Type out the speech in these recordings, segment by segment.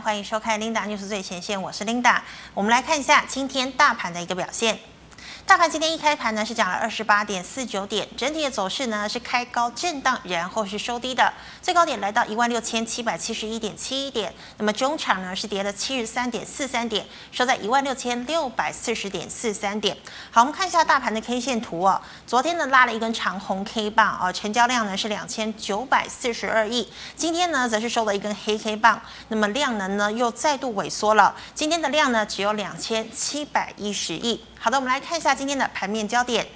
欢迎收看 Linda News 最前线，我是 Linda。我们来看一下今天大盘的一个表现。大盘今天一开盘呢是涨了二十八点四九点，整体的走势呢是开高震荡，然后是收低的，最高点来到一万六千七百七十一点七一点。那么中场呢是跌了七十三点四三点，收在一万六千六百四十点四三点。好，我们看一下大盘的 K 线图哦。昨天呢拉了一根长红 K 棒哦，成交量呢是两千九百四十二亿。今天呢则是收了一根黑 K 棒，那么量能呢又再度萎缩了，今天的量呢只有两千七百一十亿。好的，我们来看一下今天的盘面焦点。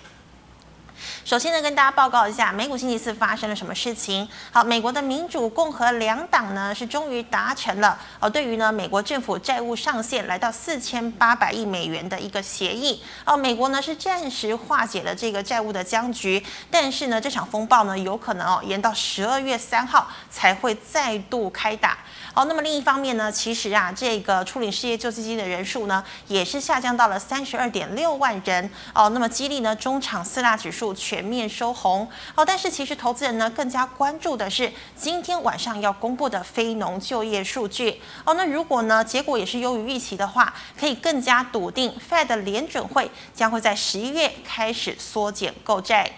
首先呢，跟大家报告一下美股星期四发生了什么事情。好，美国的民主、共和两党呢是终于达成了哦，对于呢美国政府债务上限来到四千八百亿美元的一个协议哦，美国呢是暂时化解了这个债务的僵局，但是呢这场风暴呢有可能哦延到十二月三号才会再度开打。哦，那么另一方面呢，其实啊，这个初领失业救济金的人数呢，也是下降到了三十二点六万人哦。那么激励呢，中场四大指数全面收红哦。但是其实投资人呢，更加关注的是今天晚上要公布的非农就业数据哦。那如果呢，结果也是优于预期的话，可以更加笃定，Fed 联准会将会在十一月开始缩减购债。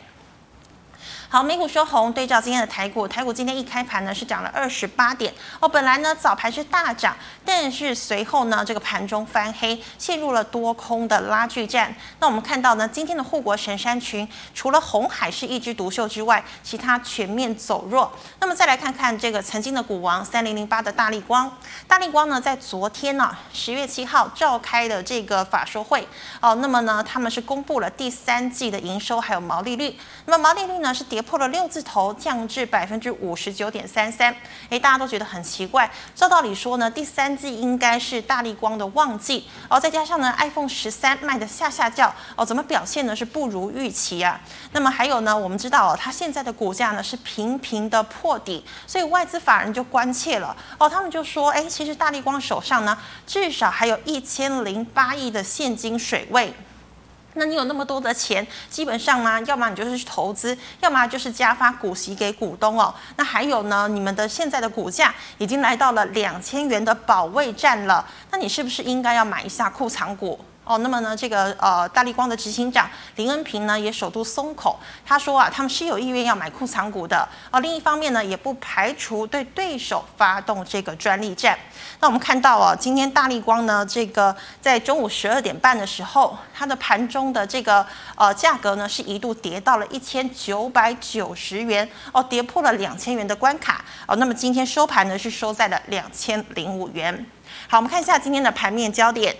好，美股收红，对照今天的台股，台股今天一开盘呢是涨了二十八点哦。本来呢早盘是大涨，但是随后呢这个盘中翻黑，陷入了多空的拉锯战。那我们看到呢今天的护国神山群，除了红海是一枝独秀之外，其他全面走弱。那么再来看看这个曾经的股王三零零八的大力光，大力光呢在昨天呢十月七号召开的这个法说会哦，那么呢他们是公布了第三季的营收还有毛利率，那么毛利率呢是跌。跌破了六字头，降至百分之五十九点三三。诶，大家都觉得很奇怪。照道理说呢，第三季应该是大立光的旺季哦，再加上呢，iPhone 十三卖得下下叫哦，怎么表现呢是不如预期啊？那么还有呢，我们知道哦，它现在的股价呢是频频的破底，所以外资法人就关切了哦，他们就说，诶，其实大立光手上呢至少还有一千零八亿的现金水位。那你有那么多的钱，基本上呢，要么你就是去投资，要么就是加发股息给股东哦。那还有呢，你们的现在的股价已经来到了两千元的保卫战了，那你是不是应该要买一下库藏股？哦，那么呢，这个呃，大立光的执行长林恩平呢也首度松口，他说啊，他们是有意愿要买库藏股的。哦，另一方面呢，也不排除对对手发动这个专利战。那我们看到啊，今天大立光呢，这个在中午十二点半的时候，它的盘中的这个呃价格呢是一度跌到了一千九百九十元，哦，跌破了两千元的关卡。哦，那么今天收盘呢是收在了两千零五元。好，我们看一下今天的盘面焦点。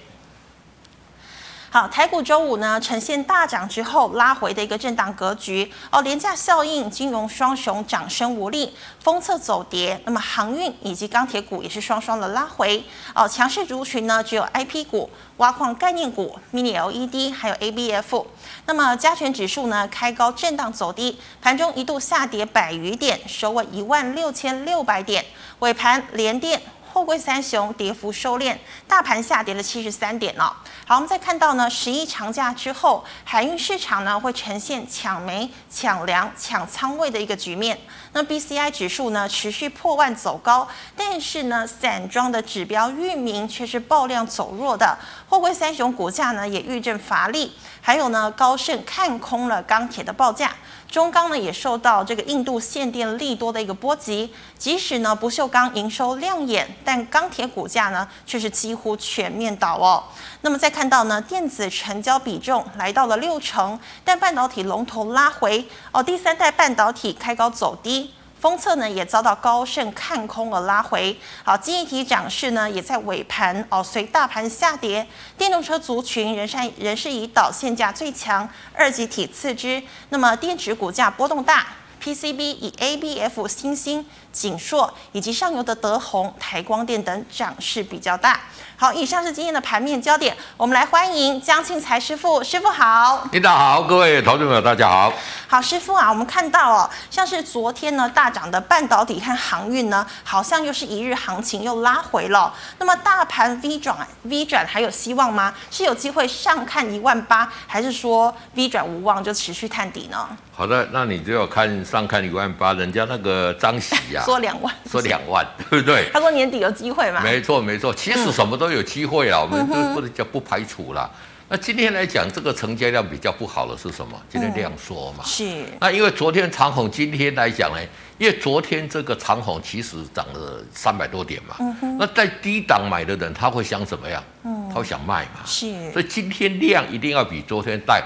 好，台股周五呢呈现大涨之后拉回的一个震荡格局。哦，廉价效应，金融双雄涨升无力，封测走跌，那么航运以及钢铁股也是双双的拉回。哦，强势族群呢只有 IP 股、挖矿概念股、Mini LED 还有 ABF，那么加权指数呢开高震荡走低，盘中一度下跌百余点，收为一万六千六百点，尾盘连电。货柜三雄跌幅收敛，大盘下跌了七十三点哦。好，我们再看到呢，十一长假之后，海运市场呢会呈现抢煤、抢粮、抢仓位的一个局面。那 BCI 指数呢持续破万走高，但是呢散装的指标域名却是爆量走弱的。货柜三雄股价呢也遇震乏力，还有呢高盛看空了钢铁的报价。中钢呢也受到这个印度限电利多的一个波及，即使呢不锈钢营收亮眼，但钢铁股价呢却是几乎全面倒哦。那么再看到呢电子成交比重来到了六成，但半导体龙头拉回哦，第三代半导体开高走低。封测呢也遭到高盛看空而拉回，好，经济体涨势呢也在尾盘哦随大盘下跌，电动车族群仍善仍是以导线价最强，二级体次之，那么电池股价波动大，PCB 以 ABF 新兴、景硕以及上游的德宏、台光电等涨势比较大。好，以上是今天的盘面焦点，我们来欢迎江庆财师傅，师傅好。领导好，各位投资朋友大家好。好，师傅啊，我们看到哦，像是昨天呢大涨的半导体和航运呢，好像又是一日行情又拉回了。那么大盘 V 转 V 转还有希望吗？是有机会上看一万八，还是说 V 转无望就持续探底呢？好的，那你就要看上看一万八，人家那个张喜呀、说两万，说两万，对不对？他说年底有机会嘛？没错，没错，其实什么都有机会啊，嗯、我们都不能叫不排除啦。那今天来讲，这个成交量比较不好的是什么？今天量缩嘛。是。那因为昨天长虹，今天来讲呢，因为昨天这个长虹其实涨了三百多点嘛。那在低档买的人，他会想怎么样？嗯。他会想卖嘛。是。所以今天量一定要比昨天大，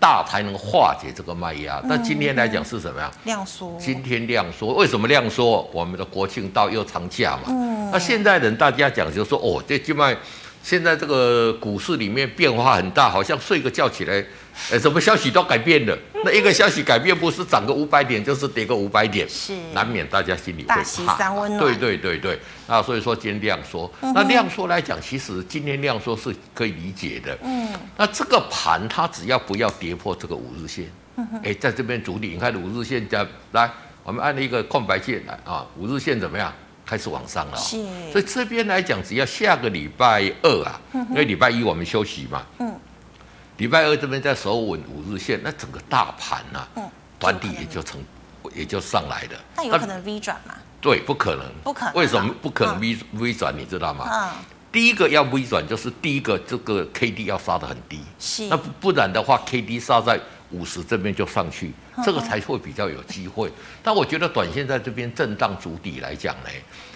大才能化解这个卖压。那今天来讲是什么呀？量缩。今天量缩，为什么量缩？我们的国庆到又长假嘛。嗯。那现在人大家讲就是说，哦，这就卖。现在这个股市里面变化很大，好像睡个觉起来，呃，什么消息都改变了。那一个消息改变，不是涨个五百点，就是跌个五百点，是难免大家心里会怕。三温暖。对对对对，那所以说今天量缩，那量缩来讲，其实今天量缩是可以理解的。嗯。那这个盘它只要不要跌破这个五日线，哎、嗯，在这边主力，你看五日线加来，我们按了一个空白键来啊，五日线怎么样？开始往上了，是，所以这边来讲，只要下个礼拜二啊，嗯、因为礼拜一我们休息嘛，嗯，礼拜二这边再守稳五日线，那整个大盘呐、啊，嗯，短底也就成，也就上来了。那有可能 V 转吗？对，不可能，不可能。为什么不可能 V、嗯、V 转？你知道吗？嗯，第一个要 V 转，就是第一个这个 K D 要杀的很低，是，那不然的话，K D 杀在。五十这边就上去，这个才会比较有机会。但我觉得短线在这边震荡筑底来讲呢，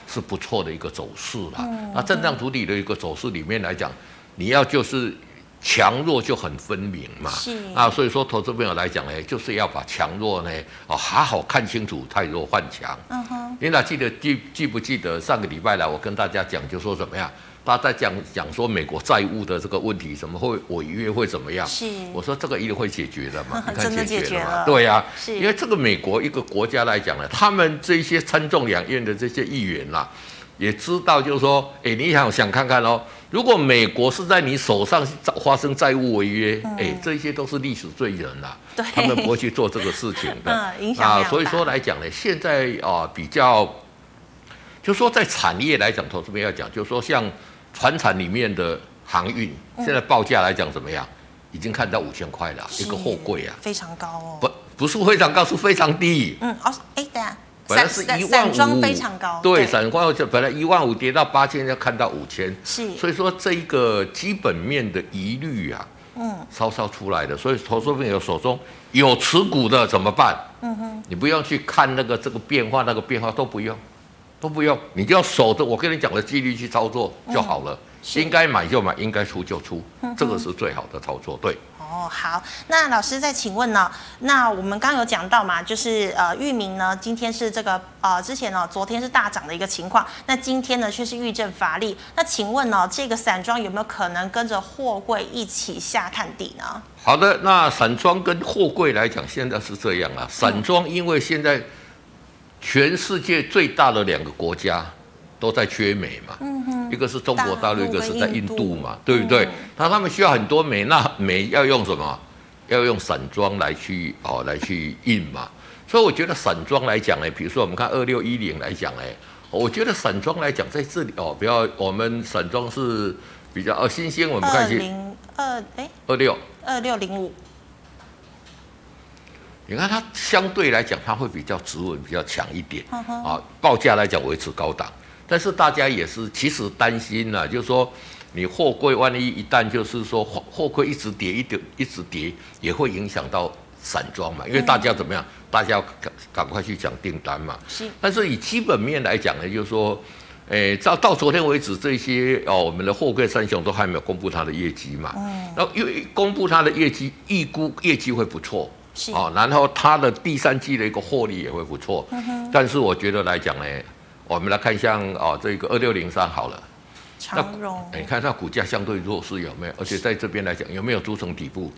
是不错的一个走势啦。那震荡筑底的一个走势里面来讲，你要就是强弱就很分明嘛。是啊，所以说投资朋友来讲呢，就是要把强弱呢哦好好看清楚，汰弱换强。嗯哼，你俩记得记记不记得上个礼拜来我跟大家讲就说怎么样？他在讲讲说美国债务的这个问题，什么会违约会怎么样？是，我说这个一定会解决的嘛，你看解决了嘛？对呀、啊，是因为这个美国一个国家来讲呢，他们这些参众两院的这些议员呐、啊，也知道就是说，哎，你想想看看哦，如果美国是在你手上发生债务违约，哎、嗯，这些都是历史罪人呐、啊，对他们不会去做这个事情的。嗯，影响啊，所以说来讲呢，现在啊比较，就是说在产业来讲，投资面要讲，就是说像。船产里面的航运，现在报价来讲怎么样？已经看到五千块了，一个货柜啊，非常高哦。不，不是非常高，是非常低。嗯，哦，哎，等下，本来是一万五，非常高。对，散装就本来一万五跌到八千，要看到五千。是，所以说这一个基本面的疑虑啊，嗯，稍稍出来的。所以投资朋友手中有持股的怎么办？嗯哼，你不用去看那个这个变化，那个变化都不用。都不用，你就要守着我跟你讲的纪律去操作就好了。嗯、应该买就买，应该出就出，嗯、这个是最好的操作。对。哦，好，那老师再请问呢？那我们刚刚有讲到嘛，就是呃，域名呢，今天是这个呃，之前呢，昨天是大涨的一个情况，那今天呢却是遇震乏力。那请问呢，这个散装有没有可能跟着货柜一起下探底呢？好的，那散装跟货柜来讲，现在是这样啊。散装因为现在。全世界最大的两个国家都在缺煤嘛，嗯、哼一个是中国大陆，一个是在印度嘛，对不对？那、嗯、他们需要很多煤，那煤要用什么？要用散装来去哦，来去运嘛。所以我觉得散装来讲呢，比如说我们看二六一零来讲呢，我觉得散装来讲在这里哦，不要我们散装是比较哦新鲜，我们看一下二零二哎二六二六零五。你看它相对来讲，它会比较直稳，比较强一点啊。报价来讲维持高档，但是大家也是其实担心呢，就是说你货柜万一一旦就是说货货柜一直跌一跌一直跌，也会影响到散装嘛。因为大家怎么样？大家要赶赶快去抢订单嘛。是。但是以基本面来讲呢，就是说，诶，到到昨天为止，这些哦，我们的货柜三雄都还没有公布它的业绩嘛。嗯。然后因为公布它的业绩，预估业绩会不错。是哦，然后它的第三季的一个获利也会不错，嗯、但是我觉得来讲呢，我们来看像哦这个二六零三好了，长荣，你看它股价相对弱势有没有？而且在这边来讲有没有筑成底部？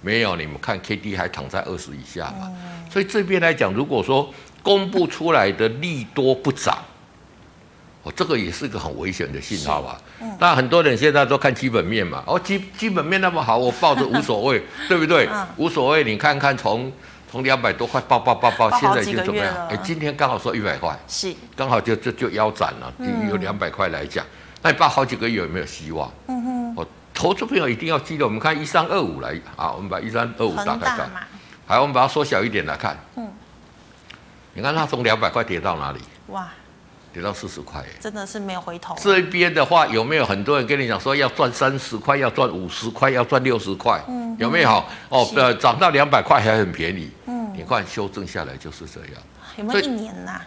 没有，你们看 K D 还躺在二十以下嘛，嗯、所以这边来讲，如果说公布出来的利多不涨。这个也是一个很危险的信号啊？嗯，那很多人现在都看基本面嘛。哦，基基本面那么好，我抱着无所谓，对不对？嗯，无所谓。你看看从从两百多块抱抱抱抱，现在就怎么样？哎，今天刚好说一百块，是刚好就就就腰斩了。有两百块来讲，那你抱好几个月有没有希望？嗯哼。我投资朋友一定要记得，我们看一三二五来啊，我们把一三二五打开看。好，我们把它缩小一点来看。嗯。你看它从两百块跌到哪里？哇，跌到四十块，真的是没有回头。这边的话有没有很多人跟你讲说要赚三十块，要赚五十块，要赚六十块？嗯，有没有？哦，呃，涨到两百块还很便宜。嗯，你看修正下来就是这样。有没有一年呐？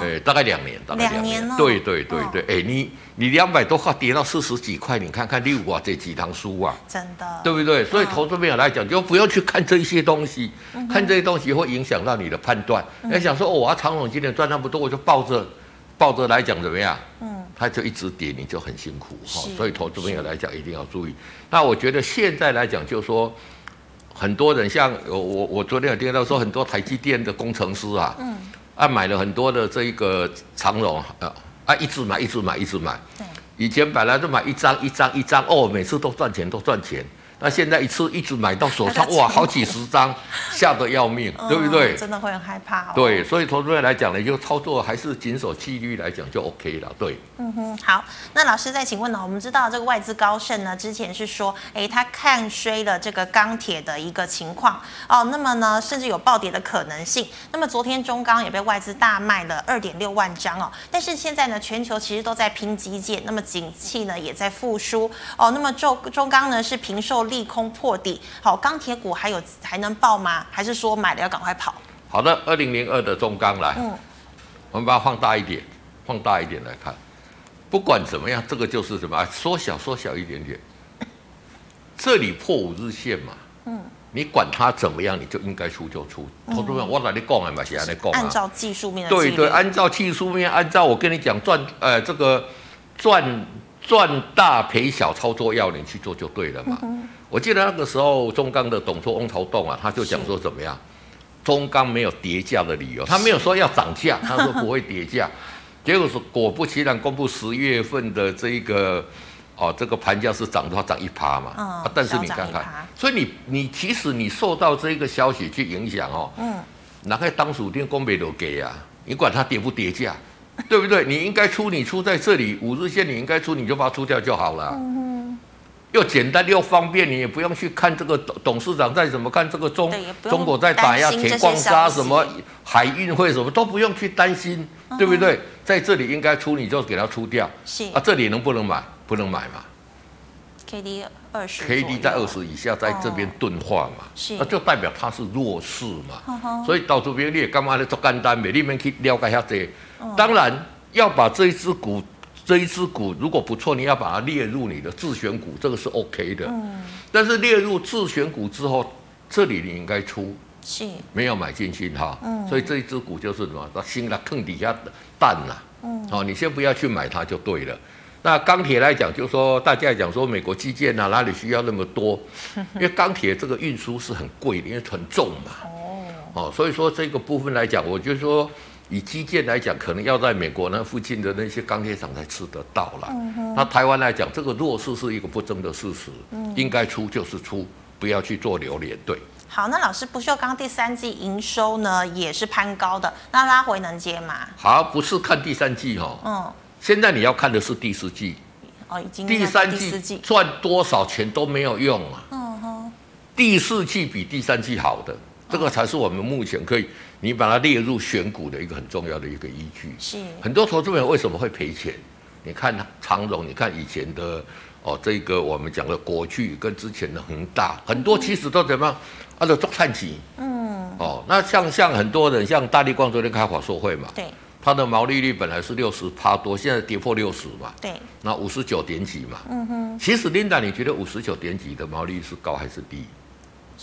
对，大概两年，大概两年。对对对对，哎，你你两百多块跌到四十几块，你看看六啊这几堂书啊，真的，对不对？所以投资朋友来讲，就不要去看这些东西，看这些东西会影响到你的判断。要想说，哦，我要长荣今年赚那么多，我就抱着抱着来讲怎么样？嗯，它就一直跌，你就很辛苦哈。所以投资朋友来讲一定要注意。那我觉得现在来讲，就是说很多人像我我我昨天有听到说，很多台积电的工程师啊，嗯。啊，买了很多的这一个长荣啊，啊，一直买，一直买，一直买。对，以前本来就买一张，一张，一张，哦，每次都赚钱，都赚钱。那现在一次一直买到手上，哇，好几十张，吓得要命，对不对？真的会很害怕哦。对，所以投资人来讲呢，就操作还是谨守纪律来讲就 OK 了。对，嗯哼，好。那老师再请问呢？我们知道这个外资高盛呢，之前是说，哎，他看衰了这个钢铁的一个情况哦。那么呢，甚至有暴跌的可能性。那么昨天中钢也被外资大卖了二点六万张哦。但是现在呢，全球其实都在拼基建，那么景气呢也在复苏哦。那么中中钢呢是平受。利空破底，好，钢铁股还有还能爆吗？还是说买了要赶快跑？好的，二零零二的中钢来，嗯，我们把它放大一点，放大一点来看。不管怎么样，这个就是什么？缩小，缩小一点点。这里破五日线嘛，嗯，你管它怎么样，你就应该出就出。投资人，我哪里讲的嘛？谁来讲？按照技术面的，对对，按照技术面，按照我跟你讲赚，呃，这个赚赚大赔小操作要领去做就对了嘛。嗯我记得那个时候，中钢的董卓翁朝栋啊，他就讲说怎么样，中钢没有跌价的理由，他没有说要涨价，他说不会跌价，结果是果不其然，公布十月份的这一个哦，这个盘价是涨的话涨一趴嘛，啊，但是你看看，所以你你其实你受到这个消息去影响哦，嗯，哪个当属天公没都给啊，你管它跌不跌价，对不对？你应该出，你出在这里五日线，你应该出，你就把它出掉就好了。又简单又方便，你也不用去看这个董董事长在怎么看这个中中国在打压铁矿砂什么海运会什么都不用去担心，嗯、对不对？在这里应该出你就给它出掉。是啊，这里能不能买？不能买嘛。K D 二十，K D 在二十以下，在这边钝化嘛，那、哦、就代表它是弱势嘛。嗯、所以到这边你也干嘛呢？做简单，你们去了解一下这当然要把这一只股。这一只股如果不错，你要把它列入你的自选股，这个是 OK 的。嗯。但是列入自选股之后，这里你应该出，是，没有买进去哈。嗯。所以这一只股就是什么？它新的坑底下蛋呐。嗯。好，你先不要去买它就对了。那钢铁来讲，就是说大家讲说美国基建啊，哪里需要那么多？因为钢铁这个运输是很贵的，因为很重嘛。哦。哦，所以说这个部分来讲，我就说。以基建来讲，可能要在美国那附近的那些钢铁厂才吃得到了。嗯、哼那台湾来讲，这个弱势是一个不争的事实，嗯、应该出就是出，不要去做留连。对。好，那老师不锈钢第三季营收呢也是攀高的，那拉回能接吗？好，不是看第三季哦。嗯。现在你要看的是第四季。哦，已经。第三季赚多少钱都没有用啊。嗯哼。第四季比第三季好的，这个才是我们目前可以。你把它列入选股的一个很重要的一个依据。是很多投资人为什么会赔钱？你看长荣，你看以前的哦，这个我们讲的国巨跟之前的恒大，很多其实都怎么样？啊，都做灿级。嗯。哦，那像像很多人，像大力光昨天开法说会嘛，对，它的毛利率本来是六十趴多，现在跌破六十嘛，对，那五十九点几嘛。嗯哼。其实 Linda，你觉得五十九点几的毛利率是高还是低？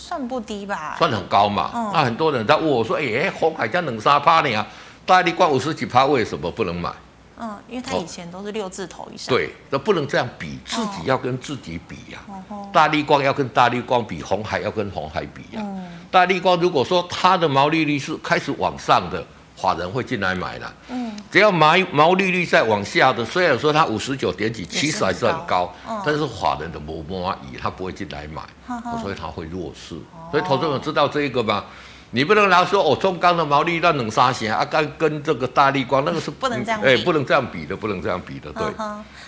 算不低吧，算很高嘛。嗯、那很多人在问我说：“哎、欸，鸿海这样两三趴呢，大立光五十几趴，为什么不能买？”嗯，因为他以前都是六字头以上。对，那不能这样比，自己要跟自己比呀、啊。哦、大立光要跟大立光比，红海要跟红海比呀、啊。嗯、大立光如果说它的毛利率是开始往上的。法人会进来买了，嗯，只要毛毛利率再往下的，虽然说它五十九点几，其实还是很高，嗯、但是法人的摩摩阿姨，他不会进来买，所以他会弱势。哦、所以投资者知道这一个吗？你不能拿说哦，中钢的毛利率能杀钱啊，跟跟这个大立光那个是不能这样，哎、欸，不能这样比的，不能这样比的，对。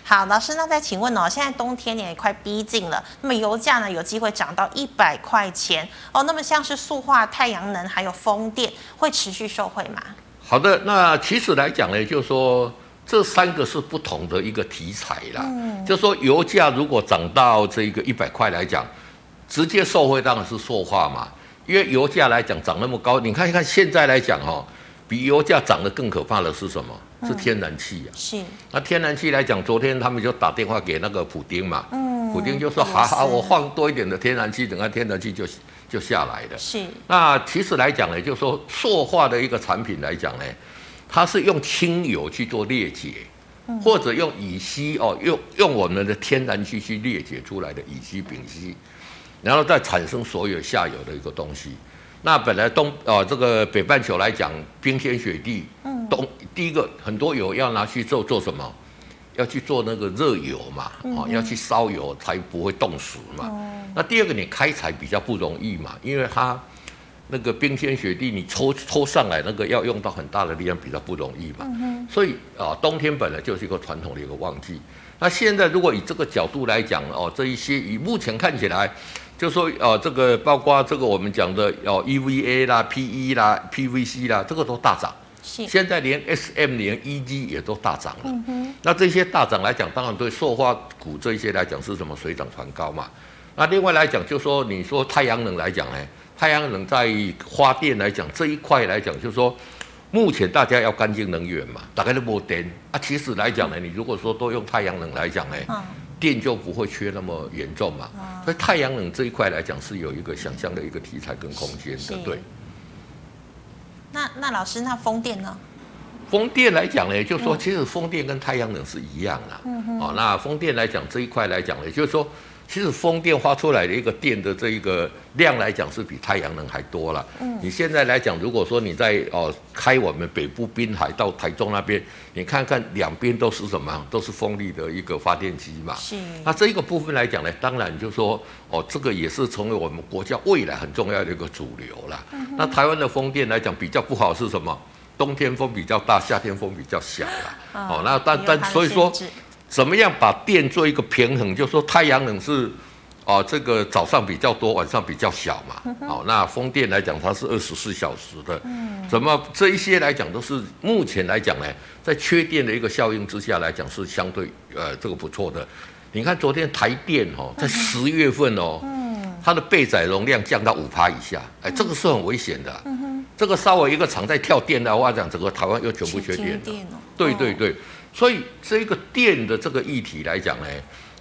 好，老师，那再请问哦，现在冬天也快逼近了，那么油价呢有机会涨到一百块钱哦，那么像是塑化、太阳能还有风电会持续受惠吗？好的，那其实来讲呢，就是说这三个是不同的一个题材啦。嗯，就是说油价如果涨到这个一百块来讲，直接受惠当然是塑化嘛，因为油价来讲涨那么高，你看一看现在来讲哈，比油价涨得更可怕的是什么？是天然气啊。是。那天然气来讲，昨天他们就打电话给那个普丁嘛。嗯。普丁就说：“好好，我放多一点的天然气，等下天然气就。”就下来了。是。那其实来讲呢，就是说塑化的一个产品来讲呢，它是用清油去做裂解，或者用乙烯哦，用用我们的天然气去裂解出来的乙烯、丙烯，然后再产生所有下游的一个东西。那本来东呃这个北半球来讲，冰天雪地，东第一个很多油要拿去做做什么？要去做那个热油嘛，哦，要去烧油才不会冻死嘛。那第二个，你开采比较不容易嘛，因为它那个冰天雪地，你抽抽上来那个要用到很大的力量，比较不容易嘛。所以啊，冬天本来就是一个传统的一个旺季。那现在如果以这个角度来讲哦，这一些以目前看起来，就说呃，这个包括这个我们讲的哦，EVA 啦、PE 啦、PVC 啦，这个都大涨。现在连 SM 连 EG 也都大涨了，嗯、哼那这些大涨来讲，当然对塑化股这些来讲是什么水涨船高嘛？那另外来讲，就说你说太阳能来讲呢，太阳能在发电来讲这一块来讲，就是说目前大家要干净能源嘛，大概都没电啊。其实来讲呢，你如果说都用太阳能来讲呢，嗯、电就不会缺那么严重嘛。嗯、所以太阳能这一块来讲是有一个想象的一个题材跟空间的，对。那那老师，那风电呢？风电来讲呢，就是说其实风电跟太阳能是一样的。哦，那风电来讲这一块来讲呢，就是说其实风电发出来的一个电的这一个量来讲是比太阳能还多了。嗯。你现在来讲，如果说你在哦开我们北部滨海到台中那边，你看看两边都是什么？都是风力的一个发电机嘛。是。那这一个部分来讲呢，当然就是说哦，这个也是成为我们国家未来很重要的一个主流了。嗯。那台湾的风电来讲比较不好是什么？冬天风比较大，夏天风比较小了。哦，那但但所以说，怎么样把电做一个平衡？就是说太阳能是，哦，这个早上比较多，晚上比较小嘛。哦，那风电来讲，它是二十四小时的。嗯。怎么这一些来讲都是目前来讲呢，在缺电的一个效应之下来讲是相对呃这个不错的。你看昨天台电哦，在十月份哦，嗯，它的备载容量降到五趴以下，哎，这个是很危险的。嗯这个稍微一个厂在跳电的话，讲整个台湾又全部缺电。电哦、对对对，所以这个电的这个议题来讲呢，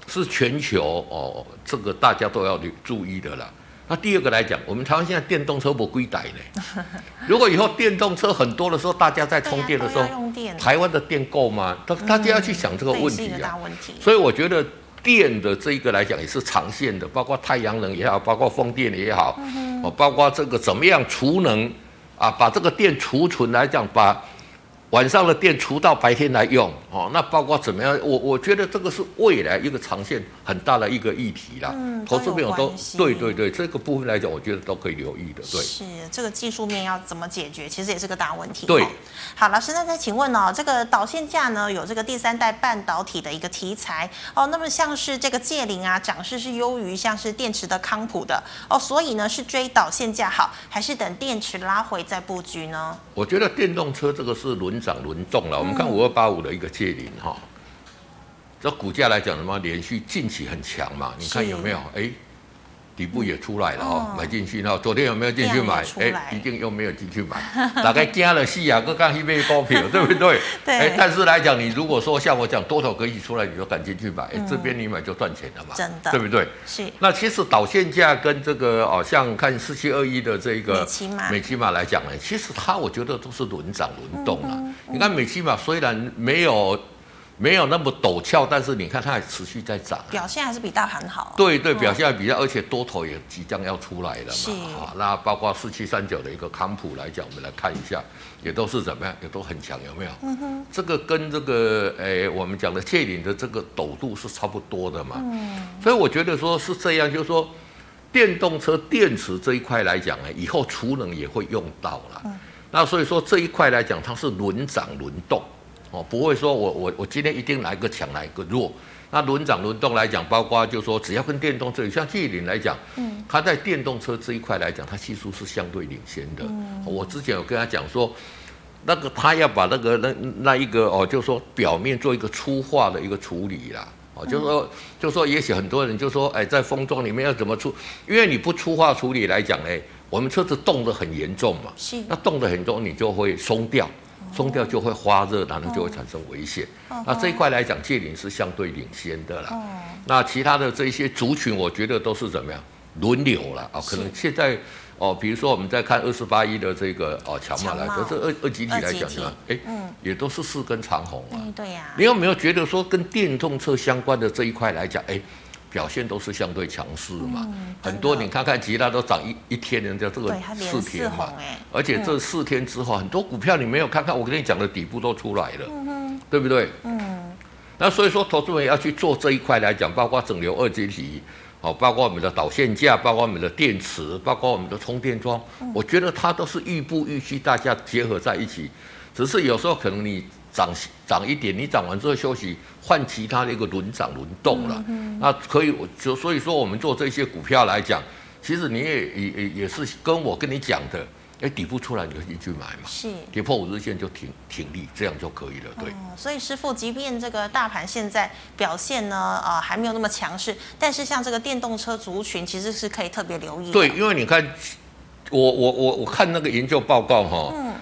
是全球哦，这个大家都要注意的啦。那第二个来讲，我们台湾现在电动车不归逮呢。如果以后电动车很多的时候，大家在充电的时候，台湾的电够吗？大大家要去想这个问题啊。嗯、所以我觉得电的这一个来讲也是长线的，包括太阳能也好，包括风电也好，哦、嗯，包括这个怎么样储能。啊，把这个电储存来讲，把晚上的电除到白天来用，哦，那包括怎么样？我我觉得这个是未来一个长线很大的一个议题啦。嗯，投资朋友都对对对，这个部分来讲，我觉得都可以留意的。对，是这个技术面要怎么解决，其实也是个大问题。对，好，老师，那再请问哦，这个导线架呢，有这个第三代半导体的一个题材哦，那么像是这个界灵啊，涨势是优于像是电池的康普的哦，所以呢是追导线架好，还是等电池拉回再布局呢？我觉得电动车这个是轮涨轮动了。我们看五二八五的一个界零哈，这股价来讲的话连续近期很强嘛？你看有没有？哎。底部也出来了哦，买进去。然后昨天有没有进去买？哎，一定又没有进去买。大概惊了戏啊，各干一杯高票，对不对？对。哎，但是来讲，你如果说像我讲多头格局出来，你就赶紧去买。哎，这边你买就赚钱了嘛。真的。对不对？是。那其实导线价跟这个哦，像看四七二一的这个美琪玛，美琪玛来讲呢，其实它我觉得都是轮涨轮动了。你看美琪玛虽然没有。没有那么陡峭，但是你看它还持续在涨，表现还是比大盘好。对对，表现还比较，而且多头也即将要出来了嘛。是。好，那包括四七三九的一个康普来讲，我们来看一下，也都是怎么样，也都很强，有没有？嗯哼。这个跟这个诶，我们讲的界霖的这个陡度是差不多的嘛。嗯。所以我觉得说是这样，就是说电动车电池这一块来讲呢，以后储能也会用到了。嗯。那所以说这一块来讲，它是轮涨轮动。哦，不会说我我我今天一定来个强来个弱，那轮涨轮动来讲，包括就是说只要跟电动车，像界霖来讲，嗯，它在电动车这一块来讲，它技术是相对领先的。嗯，我之前有跟他讲说，那个他要把那个那那一个哦，就是说表面做一个粗化的一个处理啦，哦，就是说，就是说，也许很多人就说，哎，在封装里面要怎么出？因为你不粗化处理来讲，哎，我们车子冻得很严重嘛，是，那冻得很重，你就会松掉，松掉就会发热，然后就会产生危险。那这一块来讲，界霖是相对领先的啦。那其他的这一些族群，我觉得都是怎么样轮流了啊？可能现在。哦，比如说我们在看二十八一的这个哦强马来，可是二二级体来讲呢，哎，嗯，也都是四根长红啊。对呀。你有没有觉得说跟电动车相关的这一块来讲，哎，表现都是相对强势嘛？很多你看看其他都涨一一天，人家这个四天嘛，而且这四天之后，很多股票你没有看看，我跟你讲的底部都出来了，对不对？嗯。那所以说，投资人要去做这一块来讲，包括整流二极体。哦，包括我们的导线架，包括我们的电池，包括我们的充电桩，嗯、我觉得它都是预步预期，大家结合在一起。只是有时候可能你涨涨一点，你涨完之后休息，换其他的一个轮涨轮动了。嗯、那可以，就所以说我们做这些股票来讲，其实你也也也也是跟我跟你讲的。哎，底部出来你就进去买嘛，是跌破五日线就停停利，这样就可以了。对，哦、所以师傅，即便这个大盘现在表现呢，呃，还没有那么强势，但是像这个电动车族群，其实是可以特别留意。对，因为你看，我我我我看那个研究报告哈。嗯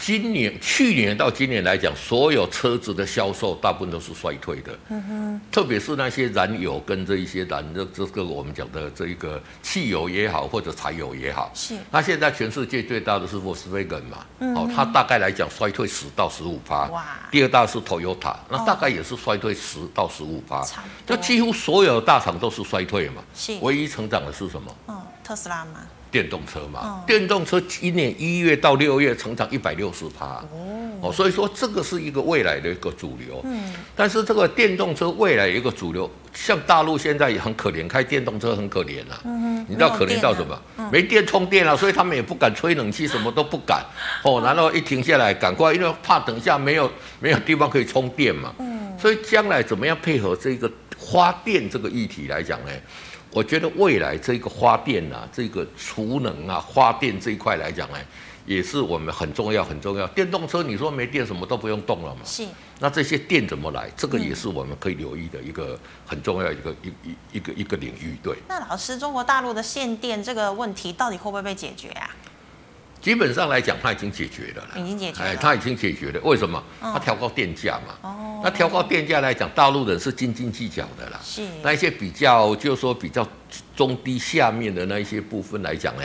今年、去年到今年来讲，所有车子的销售大部分都是衰退的。嗯哼。特别是那些燃油跟这一些燃这这个我们讲的这一个汽油也好，或者柴油也好。是。那现在全世界最大的是 Volkswagen 嘛？嗯。哦，它大概来讲衰退十到十五趴。哇。第二大是 Toyota，那大概也是衰退十到十五趴。就几乎所有大厂都是衰退嘛。是。唯一成长的是什么？嗯，特斯拉嘛。电动车嘛，哦、电动车今年一月到六月成长一百六十趴，哦，哦，所以说这个是一个未来的一个主流。嗯，但是这个电动车未来一个主流，像大陆现在也很可怜，开电动车很可怜啊。嗯哼，你知道可怜到什么？没，嗯、没电充电了，所以他们也不敢吹冷气，什么都不敢。哦，然后一停下来，赶快，因为怕等一下没有没有地方可以充电嘛。嗯，所以将来怎么样配合这个发电这个议题来讲呢？我觉得未来这个发电啊，这个储能啊，发电这一块来讲呢，也是我们很重要很重要。电动车你说没电什么都不用动了嘛？是。那这些电怎么来？这个也是我们可以留意的一个很重要一个一一一个一个领域。对。那老师，中国大陆的限电这个问题到底会不会被解决啊？基本上来讲，它已经解决了。已经解决了。哎，它已经解决了。为什么？它调高电价嘛。哦。那调高电价来讲，大陆人是斤斤计较的啦。是。那一些比较，就是说比较中低下面的那一些部分来讲呢，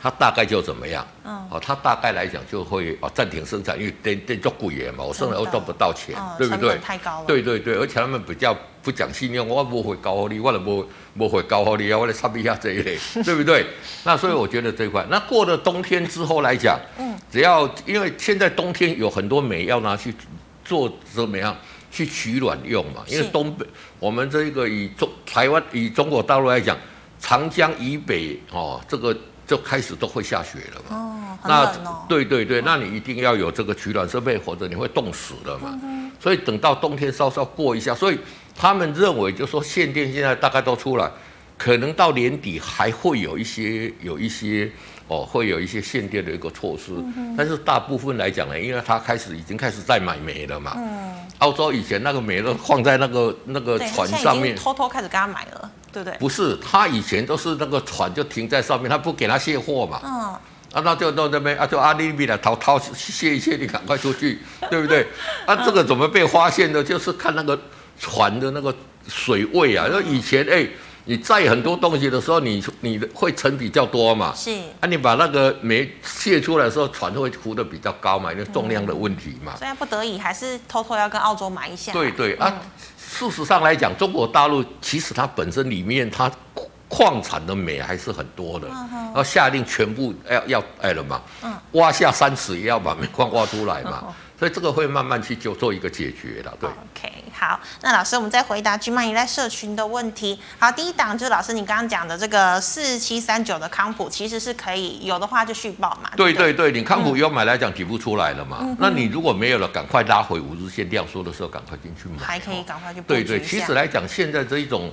它大概就怎么样？嗯。哦，它大概来讲就会哦暂停生产，因为电电足贵嘛，我生产又赚不到钱，对不对？太高了。对对对，而且他们比较不讲信用，我不会高利，我都不。不会高耗力啊，我来差一下这一类，对不对？那所以我觉得这一块，那过了冬天之后来讲，嗯，只要因为现在冬天有很多煤要拿去做怎么样去取暖用嘛，因为东北我们这个以中台湾以中国大陆来讲，长江以北哦，这个就开始都会下雪了嘛。哦，哦。那对对对，那你一定要有这个取暖设备，否则你会冻死的嘛。所以等到冬天稍稍过一下，所以。他们认为，就是说限电现在大概都出来，可能到年底还会有一些有一些哦，会有一些限电的一个措施。嗯、但是大部分来讲呢，因为他开始已经开始在买煤了嘛。嗯。澳洲以前那个煤都放在那个那个船上面，偷偷开始给他买了，对不对？不是，他以前都是那个船就停在上面，他不给他卸货嘛。嗯。啊，那就到那边啊，就阿里米来掏掏卸一卸，你赶快出去，对不对？啊，这个怎么被发现的？就是看那个。船的那个水位啊，因为以前哎，你载很多东西的时候，你你的会沉比较多嘛？是。啊，你把那个煤卸出来的时候，船会浮得比较高嘛，因为重量的问题嘛。虽然不得已，还是偷偷要跟澳洲买一下。对对啊，事实上来讲，中国大陆其实它本身里面它矿产的煤还是很多的，要下令全部要要哎了嘛，挖下三尺也要把煤矿挖出来嘛。所以这个会慢慢去就做一个解决的，对。OK，好，那老师，我们再回答 GMoney 赖社群的问题。好，第一档就是老师你刚刚讲的这个四七三九的康普，其实是可以有的话就续报嘛。对对对，你康普有买来讲挤不出来了嘛？嗯、那你如果没有了，赶快拉回五日线量缩的时候，赶快进去买。还可以赶快去。对对，其实来讲，现在这一种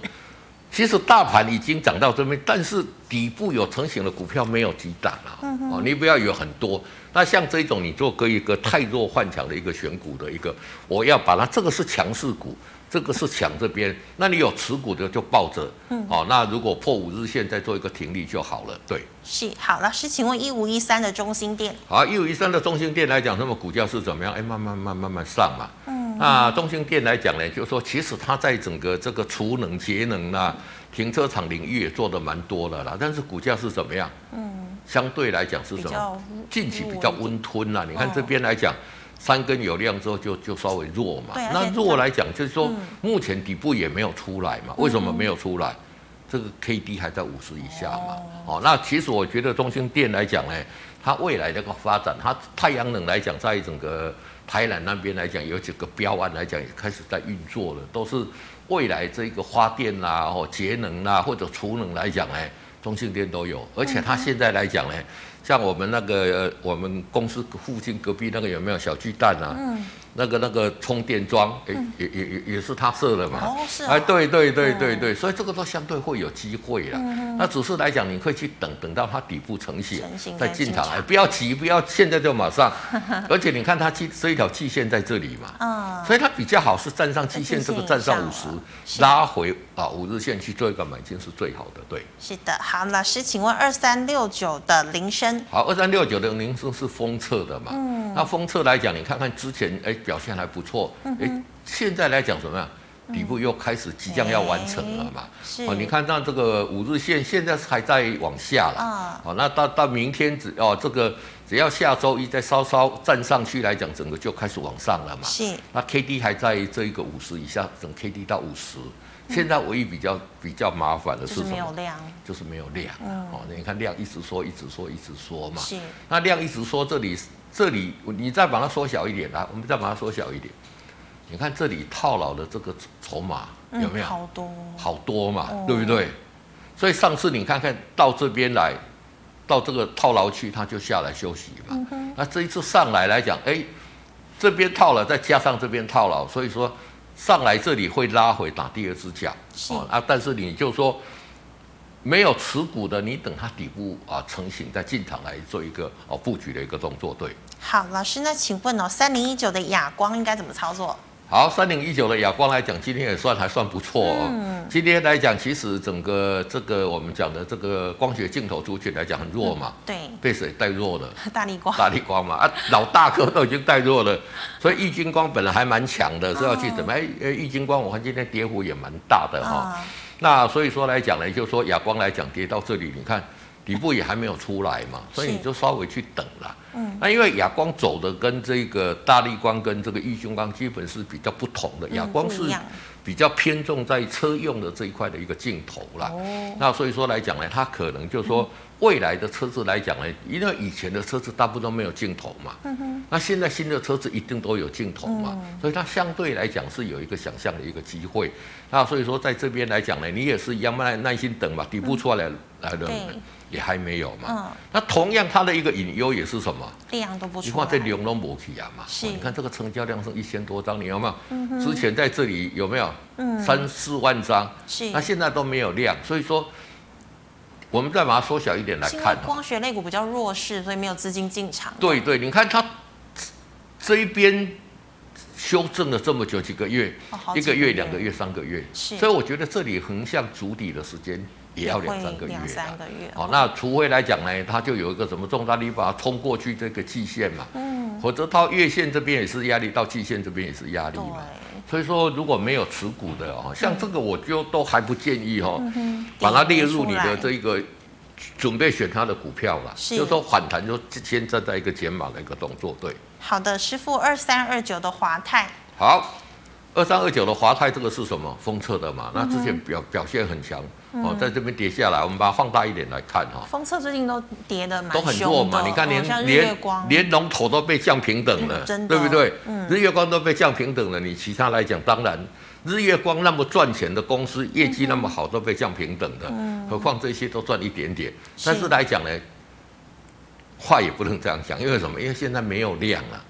其实大盘已经涨到这边，但是底部有成型的股票没有几档啊。嗯、哦，你不要有很多。那像这种你做个一个太弱换强的一个选股的一个，我要把它这个是强势股，这个是抢这边，那你有持股的就抱着。嗯。哦，那如果破五日线再做一个停利就好了。对。是，好，老师，请问一五一三的中心店。好，一五一三的中心店来讲，那么股价是怎么样？哎，慢慢慢慢慢上嘛。嗯。那中心店来讲呢，就是说，其实它在整个这个储能、节能啊、停车场领域也做得蛮多的啦。但是股价是怎么样？嗯，相对来讲是什么？近期比较温吞啦。你看这边来讲，三根有量之后就就稍微弱嘛。那弱来讲，就是说目前底部也没有出来嘛。为什么没有出来？这个 K D 还在五十以下嘛。哦，那其实我觉得中兴电来讲呢，它未来这个发展，它太阳能来讲，在整个。台南那边来讲，有几个标案来讲也开始在运作了，都是未来这个发电啦、啊、或节能啦、啊、或者储能来讲，呢，中兴电都有，而且它现在来讲呢，像我们那个我们公司附近隔壁那个有没有小巨蛋啊？嗯那个那个充电桩，哎，也也也也是他设的嘛。哦，是啊。哎，对对对对对，所以这个都相对会有机会了。那只是来讲，你可以去等，等到它底部成型，再进场。哎，不要急，不要现在就马上。而且你看它这这一条季线在这里嘛。嗯。所以它比较好是站上季线，这个站上五十，拉回啊五日线去做一个买进是最好的。对。是的，好，老师，请问二三六九的铃声。好，二三六九的铃声是封测的嘛？嗯。那封测来讲，你看看之前，哎。表现还不错，哎，现在来讲怎么样？底部又开始即将要完成了嘛？哦，你看，那这个五日线现在还在往下了，哦，那到到明天只哦，这个只要下周一再稍稍站上去来讲，整个就开始往上了嘛。是，那 K D 还在这一个五十以下，整 K D 到五十，现在唯一比较比较麻烦的是什么？就是没有量，就是没有量。哦，你看量一直说，一直说，一直说嘛。是，那量一直说这里。这里你再把它缩小一点啊，我们再把它缩小一点。你看这里套牢的这个筹码有没有？好多，好多嘛，对不对？所以上次你看看到这边来，到这个套牢区，它就下来休息嘛。那这一次上来来讲，哎，这边套了，再加上这边套牢，所以说上来这里会拉回打第二只脚。哦啊，但是你就说。没有持股的，你等它底部啊成型再进场来做一个哦布局的一个动作，对。好，老师，那请问哦，三零一九的亚光应该怎么操作？好，三零一九的亚光来讲，今天也算还算不错哦。嗯。今天来讲，其实整个这个我们讲的这个光学镜头族群来讲很弱嘛。嗯、对。被谁带弱了？大力光。大力光嘛啊，老大哥都已经带弱了，所以玉晶光本来还蛮强的，是要去怎么？哎、嗯，玉晶光我看今天跌幅也蛮大的哈。嗯那所以说来讲呢，就是说亚光来讲跌到这里，你看底部也还没有出来嘛，所以你就稍微去等了。嗯，那因为亚光走的跟这个大力光跟这个玉晶光基本是比较不同的，亚光是比较偏重在车用的这一块的一个镜头啦。哦，那所以说来讲呢，它可能就是说。未来的车子来讲呢，因为以前的车子大部分都没有镜头嘛，嗯哼，那现在新的车子一定都有镜头嘛，嗯、所以它相对来讲是有一个想象的一个机会。那所以说在这边来讲呢，你也是一样耐耐心等吧，底部出来来了，也还没有嘛。嗯、那同样它的一个隐忧也是什么？量都不出来。你看这量都没起啊嘛，是、哦。你看这个成交量是一千多张，你有没有？嗯、哼之前在这里有没有？嗯，三四万张。是。那现在都没有量，所以说。我们再把它缩小一点来看，光学类股比较弱势，所以没有资金进场。对对，你看它这一边修正了这么久，几个月，哦、个月一个月、两个月、三个月，是所以我觉得这里横向筑底的时间也要两三个月。两三个月。哦，那除非来讲呢，它就有一个什么重大力把它冲过去这个季线嘛，嗯，或者到月线这边也是压力，到季线这边也是压力嘛。所以说，如果没有持股的哦，像这个我就都还不建议哦，把它列入你的这一个准备选它的股票了。是，就是说反弹就先站在一个减码的一个动作，对。好的，师傅，二三二九的华泰。好。二三二九的华泰这个是什么？封测的嘛，那之前表表现很强、嗯、哦，在这边跌下来，我们把它放大一点来看哈。封测最近都跌的蛮都很弱嘛，你看连、哦、连连龙头都被降平等了，嗯、对不对？嗯、日月光都被降平等了，你其他来讲，当然日月光那么赚钱的公司，业绩那么好，都被降平等的，嗯、何况这些都赚一点点。但是来讲呢，话也不能这样讲，因为什么？因为现在没有量了。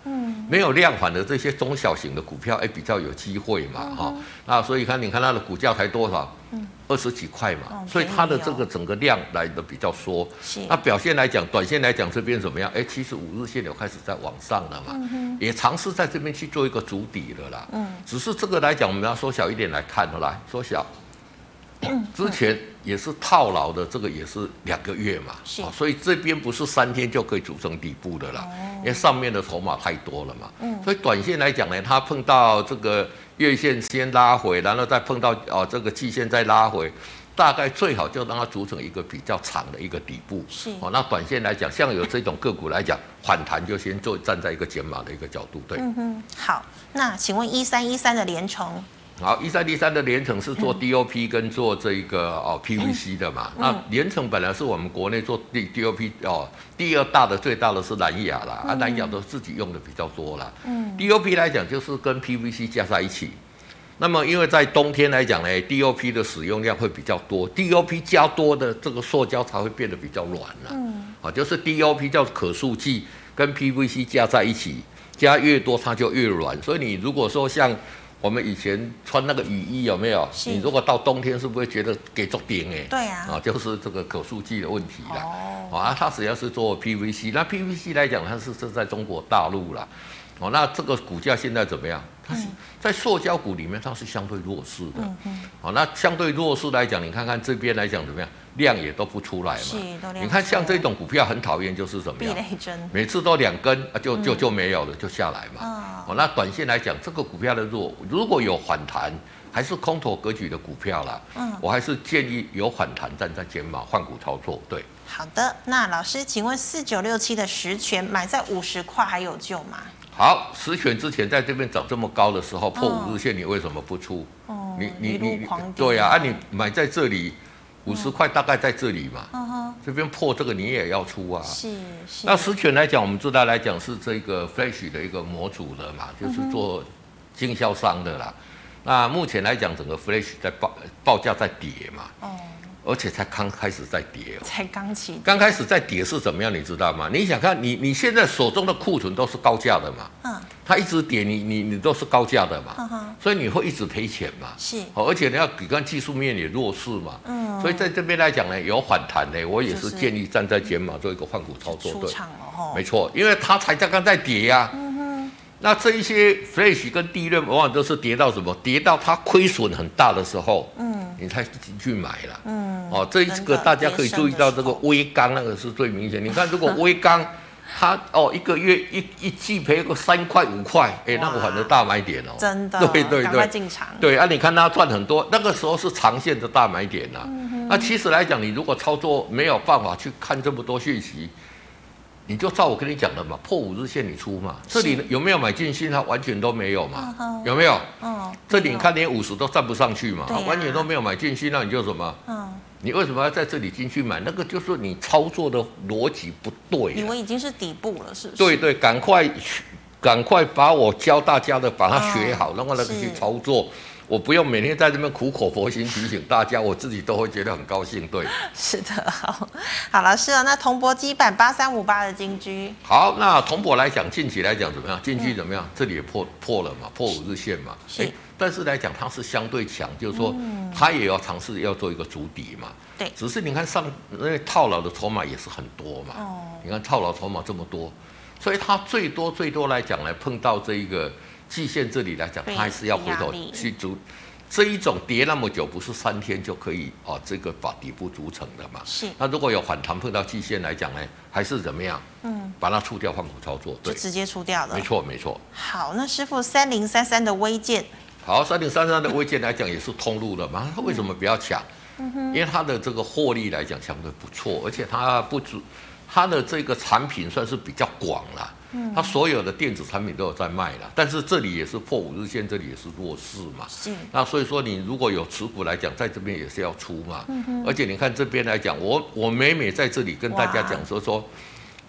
嗯没有量反的这些中小型的股票，哎，比较有机会嘛，哈、嗯。那所以看，你看它的股价才多少？嗯，二十几块嘛、哦，所以它的这个整个量来的比较缩。是。那表现来讲，短线来讲这边怎么样？哎，其实五日线有开始在往上了嘛，嗯、也尝试在这边去做一个筑底了啦。嗯。只是这个来讲，我们要缩小一点来看，来缩小。之前也是套牢的，这个也是两个月嘛，是，所以这边不是三天就可以组成底部的了，因为上面的筹码太多了嘛，嗯，所以短线来讲呢，它碰到这个月线先拉回，然后再碰到哦这个季线再拉回，大概最好就让它组成一个比较长的一个底部，是，哦，那短线来讲，像有这种个股来讲，反弹就先做站在一个减码的一个角度，对，嗯哼，好，那请问一三一三的联咏。好，一三一三的联成是做 DOP 跟做这个哦 PVC 的嘛？嗯、那联成本来是我们国内做 D DOP 哦，第二大的最大的是南亚啦，啊南亚都自己用的比较多啦。嗯，DOP 来讲就是跟 PVC 加在一起。那么因为在冬天来讲呢，DOP 的使用量会比较多，DOP 加多的这个塑胶才会变得比较软啦。嗯，啊，就是 DOP 叫可塑剂，跟 PVC 加在一起，加越多它就越软。所以你如果说像我们以前穿那个雨衣有没有？你如果到冬天是不是会觉得给足顶哎？对呀。啊，就是这个可塑剂的问题了。哦。啊，它主要是做 PVC，那 PVC 来讲，它是是在中国大陆了。哦，那这个股价现在怎么样？它是在塑胶股里面，它是相对弱势的。嗯嗯。好，那相对弱势来讲，你看看这边来讲怎么样？量也都不出来嘛。你看像这种股票很讨厌，就是怎么样？每次都两根啊，就就就没有了，就下来嘛。哦。那短线来讲，这个股票的弱，如果有反弹，还是空头格局的股票啦。嗯。我还是建议有反弹站在肩膀换股操作。对。好的，那老师，请问四九六七的实权买在五十块还有救吗？好，十銓之前在这边涨这么高的时候破五日线，你为什么不出？哦，你你你对呀，啊，你买在这里五十块，大概在这里嘛，嗯哼，这边破这个你也要出啊。是是。那十銓来讲，我们知道来讲是这个 Flash 的一个模组的嘛，就是做经销商的啦。那目前来讲，整个 Flash 在报报价在跌嘛。哦。而且才刚开始在跌，才刚起，刚开始在跌是怎么样？你知道吗？你想看，你你现在手中的库存都是高价的嘛？嗯，它一直跌，你你你都是高价的嘛？嗯哼，所以你会一直赔钱嘛？是，而且你要你看技术面也弱势嘛？嗯，所以在这边来讲呢，有反弹呢，我也是建议站在减码做一个换股操作，对，没错，因为它才刚刚在跌呀、啊。嗯哼，那这一些 Flash 跟 DRAM 往往都是跌到什么？跌到它亏损很大的时候。嗯。你才进去买了，嗯，哦，这一个大家可以注意到，这个微钢那个是最明显。你看，如果 微钢它哦一个月一一季赔个三块五块，哎，那个反正大买点哦，真的，对对对，进场，对啊，你看它赚很多，那个时候是长线的大买点呐、啊。那其实来讲，你如果操作没有办法去看这么多讯息。你就照我跟你讲的嘛，破五日线你出嘛，这里有没有买进信号？完全都没有嘛，有没有？嗯，这里你看连五十都站不上去嘛，完全都没有买进信号，你就什么？嗯，你为什么要在这里进去买？那个就是你操作的逻辑不对。以为已经是底部了，是不是？对对，赶快赶快把我教大家的把它学好，然后那个去操作。我不用每天在这边苦口婆心提醒大家，我自己都会觉得很高兴。对，是的，好，好了，是了，那铜箔基板八三五八的金居，好，那铜箔来讲，近期来讲怎么样？近期怎么样？嗯、这里也破破了嘛，破五日线嘛。是、欸，但是来讲它是相对强，就是说它也要尝试要做一个主底嘛。对、嗯，只是你看上那个套牢的筹码也是很多嘛。哦，你看套牢筹码这么多，所以它最多最多来讲来碰到这一个。季线这里来讲，它还是要回头去逐，这一种跌那么久，不是三天就可以啊，这个把底部组成的嘛。是。那如果有反弹碰到季线来讲呢，还是怎么样？嗯，把它出掉换股操作，对，就直接出掉了。没错，没错。好，那师傅三零三三的微健，好，三零三三的微健来讲也是通路的嘛，它为什么比较强？嗯哼，因为它的这个获利来讲相对不错，而且它不止它的这个产品算是比较广了。嗯，它所有的电子产品都有在卖了，但是这里也是破五日线，这里也是弱势嘛。是。那所以说，你如果有持股来讲，在这边也是要出嘛。嗯哼。而且你看这边来讲，我我每每在这里跟大家讲说说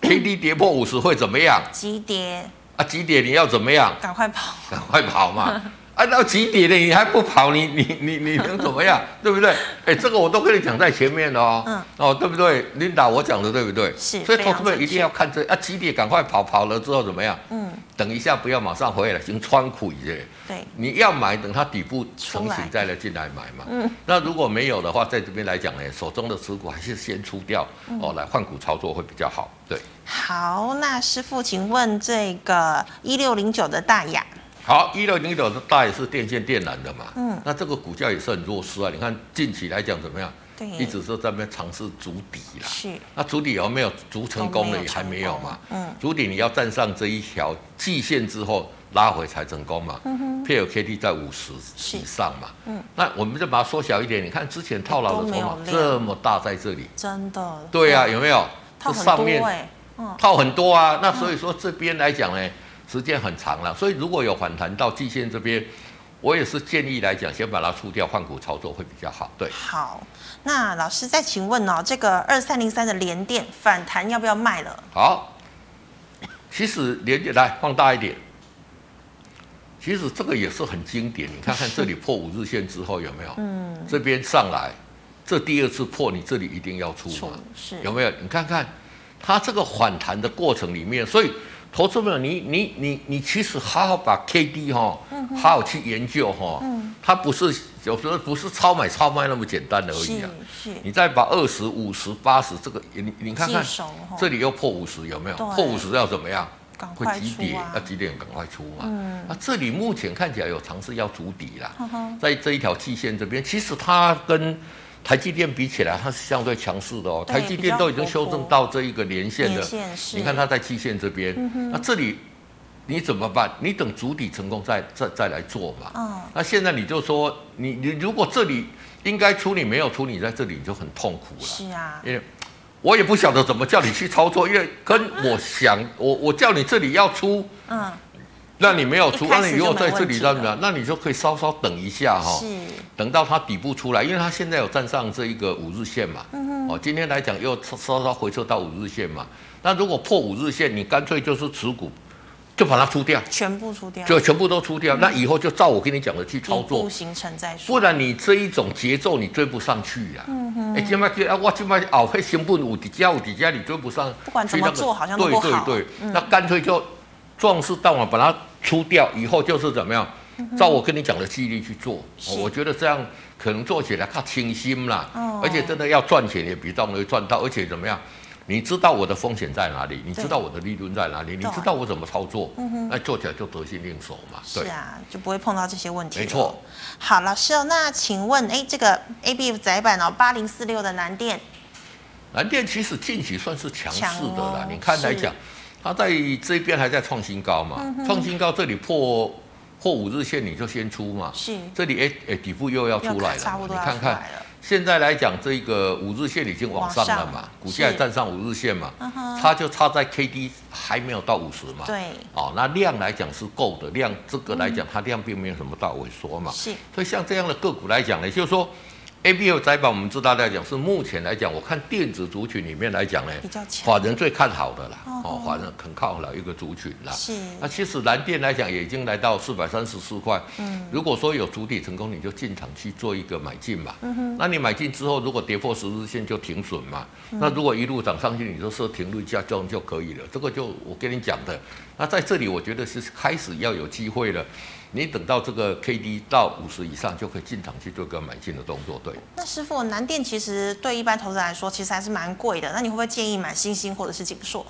，K D 跌破五十会怎么样？急跌。啊，急跌你要怎么样？赶快跑。赶快跑嘛。按到几点了，你还不跑，你你你你能怎么样？对不对？哎，这个我都跟你讲在前面了哦。嗯。哦，对不对，Linda，我讲的对不对？是。所以投资者一定要看这啊，几点赶快跑，跑了之后怎么样？嗯。等一下不要马上回来，先穿苦耶。对，你要买，等它底部成型再来进来买嘛。嗯，那如果没有的话，在这边来讲呢，手中的持股还是先出掉，嗯、哦，来换股操作会比较好。对，好，那师傅，请问这个一六零九的大亚，好，一六零九的大也是电线电缆的嘛？嗯，那这个股价也是很弱势啊。你看近期来讲怎么样？一直是在那边尝试筑底啦，是。那筑底有没有筑成功的也还没有嘛？嗯。筑底你要站上这一条季线之后拉回才成功嘛？嗯哼。配合 K D 在五十以上嘛？嗯。那我们就把它缩小一点，你看之前套牢的筹码这么大在这里，真的。对啊，有没有？套很多哎。嗯。套很多啊，那所以说这边来讲呢，时间很长了，所以如果有反弹到季线这边。我也是建议来讲，先把它出掉，换股操作会比较好。对，好，那老师再请问哦，这个二三零三的连电反弹要不要卖了？好，其实连电来放大一点，其实这个也是很经典。你看看这里破五日线之后有没有？嗯，这边上来，这第二次破，你这里一定要出嘛？是，有没有？你看看它这个反弹的过程里面，所以。投资朋友，你你你你其实好好把 K D 哈，好好去研究哈，嗯、它不是有时候不是超买超卖那么简单的而已啊。你再把二十五十八十这个，你你看看，这里又破五十有没有？破五十要怎么样？会急跌，要急跌赶快出嘛。嗯、啊，这里目前看起来有尝试要筑底啦，呵呵在这一条季线这边，其实它跟。台积电比起来，它是相对强势的哦。台积电都已经修正到这一个连线了，你看它在季线这边，嗯、那这里你怎么办？你等主底成功再再再来做吧。嗯、那现在你就说，你你如果这里应该出，你没有出，你在这里你就很痛苦了。是啊，因为我也不晓得怎么叫你去操作，因为跟我想，我我叫你这里要出，嗯。那你没有出，那你如果在这里怎么样？那你就可以稍稍等一下哈，是等到它底部出来，因为它现在有站上这一个五日线嘛。嗯哼。哦，今天来讲又稍稍回撤到五日线嘛。那如果破五日线，你干脆就是持股，就把它出掉，全部出掉，就全部都出掉。嗯、那以后就照我跟你讲的去操作，形成再说。不然你这一种节奏你追不上去呀。嗯哼。哎，今麦就啊，我今麦熬黑成本五底加五底加，你追不上。不管怎么做，好像都不好。对对对，嗯、那干脆就壮士断腕把它。出掉以后就是怎么样？照我跟你讲的纪律去做，我觉得这样可能做起来较清新啦。哦、而且真的要赚钱也比较容易赚到，而且怎么样？你知道我的风险在哪里？你知道我的利润在哪里？你知道我怎么操作？那做起来就得心应手嘛。对是啊，就不会碰到这些问题。没错。好，老师哦，那请问，哎，这个 A B F 窄板哦，八零四六的南电，南电其实近期算是强势的啦。哦、你看来讲。它在这边还在创新高嘛？创新高这里破破五日线，你就先出嘛。是。这里哎哎底部又要出来了，差不多了，你看看，现在来讲这个五日线已经往上了嘛，股价也站上五日线嘛，它是就差在 K D 还没有到五十嘛。对。哦，那量来讲是够的，量这个来讲它量并没有什么大萎缩嘛。是。所以像这样的个股来讲呢，就是说。A B F 载板，我们知道来讲是目前来讲，我看电子族群里面来讲呢，比较强，法人最看好的啦，哦，法人很看好的一个族群啦。是。那其实蓝电来讲也已经来到四百三十四块。嗯。如果说有主体成功，你就进场去做一个买进嘛。嗯哼。那你买进之后，如果跌破十日线就停损嘛。嗯。那如果一路涨上去，你就设停利价这样就可以了。这个就我跟你讲的。那在这里，我觉得是开始要有机会了。你等到这个 K D 到五十以上，就可以进场去做个买进的动作。对，那师傅，南电其实对一般投资来说，其实还是蛮贵的。那你会不会建议买星星或者是锦硕？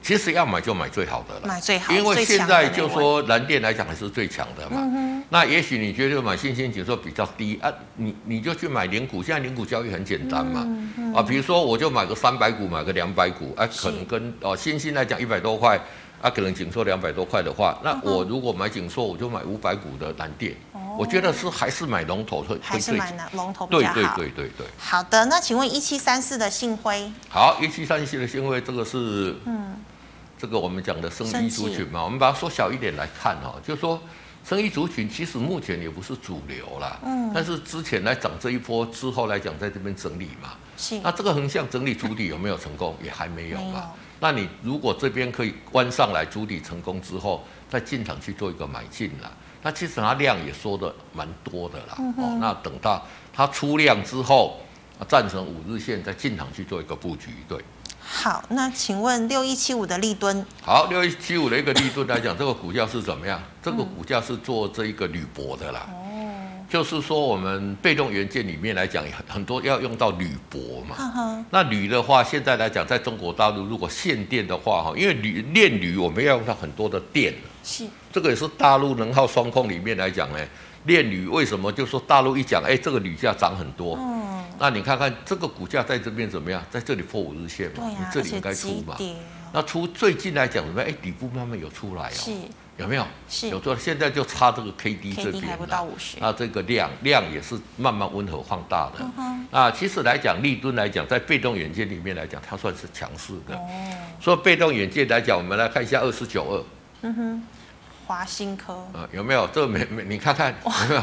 其实要买就买最好的了，买最好，因为现在就说蓝电来讲还是最强的嘛。嗯、哼那也许你觉得买新兴、景硕比较低啊，你你就去买零股。现在零股交易很简单嘛，嗯嗯、啊，比如说我就买个三百股，买个两百股，哎、啊，可能跟哦新兴来讲一百多块。啊，可能紧缩两百多块的话，那我如果买紧缩，我就买五百股的蓝电。哦，我觉得是还是买龙头会还是买龙头比较好。对对对对对。好的，那请问一七三四的信辉？好，一七三四的信辉，这个是嗯，这个我们讲的生机族群嘛，我们把它缩小一点来看哦，就是说生意族群其实目前也不是主流啦，嗯，但是之前来涨这一波之后来讲，在这边整理嘛，是。那这个横向整理主底有没有成功？也还没有嘛。那你如果这边可以关上来主底成功之后，再进场去做一个买进啦。那其实它量也说的蛮多的啦。嗯、哦，那等到它出量之后，站成五日线再进场去做一个布局，对。好，那请问六一七五的立敦，好，六一七五的一个立敦来讲，这个股价是怎么样？这个股价是做这一个铝箔的啦。哦，就是说我们被动元件里面来讲，很多要用到铝箔嘛。那铝的话，现在来讲，在中国大陆如果限电的话，哈，因为铝炼铝，我们要用到很多的电。是，这个也是大陆能耗双控里面来讲呢。炼铝为什么？就说大陆一讲，哎，这个铝价涨很多。嗯，那你看看这个股价在这边怎么样？在这里破五日线嘛，啊、你这里应该出嘛。那出最近来讲怎么样？哎，底部慢慢有出来哦。是。有没有？是。有做，现在就差这个 K D 这边。了。那这个量量也是慢慢温和放大的。啊，其实来讲，立顿来讲，在被动元件里面来讲，它算是强势的。哦。所以被动元件来讲，我们来看一下二四九二。嗯哼。华新科啊，有没有？这没没，你看看有没有？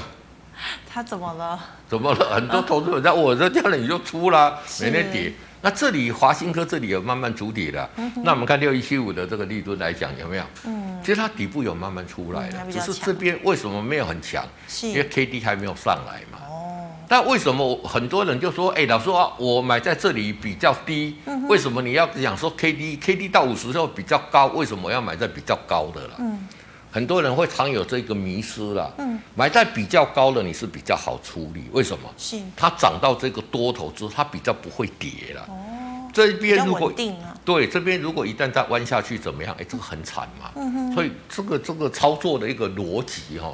他怎么了？怎么了？很多投资者在我这掉了你就出了，每天跌。那这里华新科这里有慢慢筑底了。嗯、那我们看六一七五的这个利润来讲有没有？嗯，其实它底部有慢慢出来了，嗯、只是这边为什么没有很强？是因为 K D 还没有上来嘛。哦。但为什么很多人就说，哎，老师啊，我买在这里比较低，嗯、为什么你要讲说 K D K D 到五十之后比较高？为什么要买在比较高的了？嗯。很多人会常有这个迷失啦，嗯，买在比较高的你是比较好处理，为什么？是它涨到这个多头之后，它比较不会跌了。哦，这边如果定啊，对，这边如果一旦再弯下去怎么样？哎，这个很惨嘛。嗯哼，所以这个这个操作的一个逻辑哈。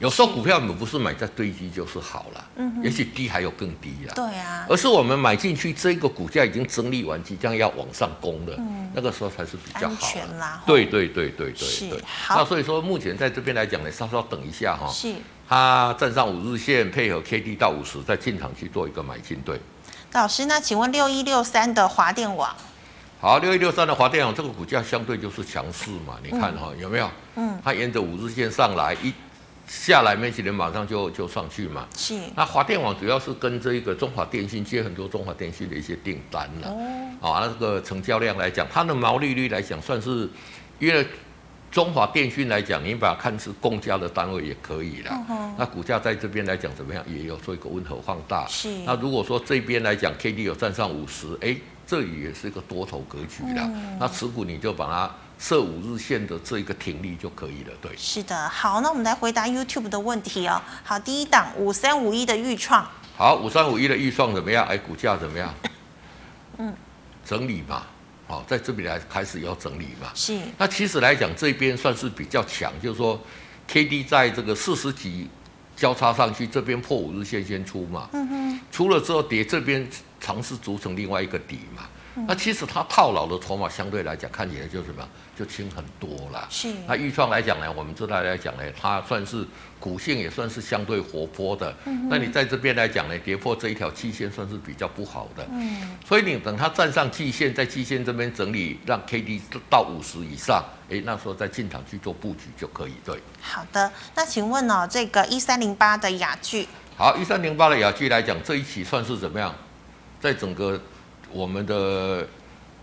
有时候股票我们不是买在堆积就是好了，嗯，也许低还有更低了，对啊，而是我们买进去这个股价已经整理完，即将要往上攻了，嗯，那个时候才是比较好啦。对对对对对对，好。那所以说目前在这边来讲呢，稍稍等一下哈，是，它站上五日线，配合 K D 到五十，再进场去做一个买进。对，老师，那请问六一六三的华电网，好，六一六三的华电网这个股价相对就是强势嘛，你看哈，有没有？嗯，它沿着五日线上来一。下来没几年，马上就就上去嘛。是。那华电网主要是跟这一个中华电信接很多中华电信的一些订单了。哦。啊，那这个成交量来讲，它的毛利率来讲，算是因为中华电信来讲，你把它看是公家的单位也可以了。嗯、那股价在这边来讲怎么样？也有做一个温和放大。是。那如果说这边来讲，K D 有站上五十，哎，这也是一个多头格局了。嗯、那持股你就把它。设五日线的这一个停力就可以了，对。是的，好，那我们来回答 YouTube 的问题哦。好，第一档五三五一的预创，好，五三五一的预创怎么样？哎，股价怎么样？嗯，整理嘛，好，在这边来开始要整理嘛。是。那其实来讲，这边算是比较强，就是说，K D 在这个四十几交叉上去，这边破五日线先出嘛。嗯哼。出了之后跌，这边尝试组成另外一个底嘛。那其实它套牢的筹码相对来讲看起来就什么，就轻很多了。是。那钰创来讲呢，我们知道来讲呢，它算是股性也算是相对活泼的。嗯。那你在这边来讲呢，跌破这一条季线算是比较不好的。嗯。所以你等它站上季线，在季线这边整理，让 K D 到五十以上，哎，那时候再进场去做布局就可以。对。好的，那请问呢、哦，这个一三零八的雅聚。好，一三零八的雅聚来讲，这一期算是怎么样？在整个我们的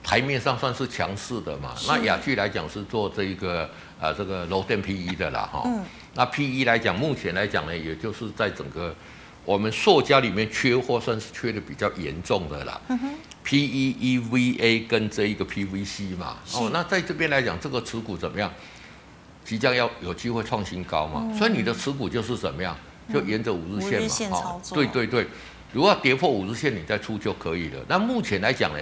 台面上算是强势的嘛？那雅居来讲是做这一个呃这个楼电 PE 的啦哈。嗯。那 PE 来讲，目前来讲呢，也就是在整个我们塑胶里面缺货，算是缺的比较严重的啦。嗯哼。PE、EVA 跟这一个 PVC 嘛。是哦。那在这边来讲，这个持股怎么样？即将要有机会创新高嘛？嗯、所以你的持股就是怎么样？就沿着五日线嘛。五日线操作。对对对。如果跌破五日线，你再出就可以了。那目前来讲呢，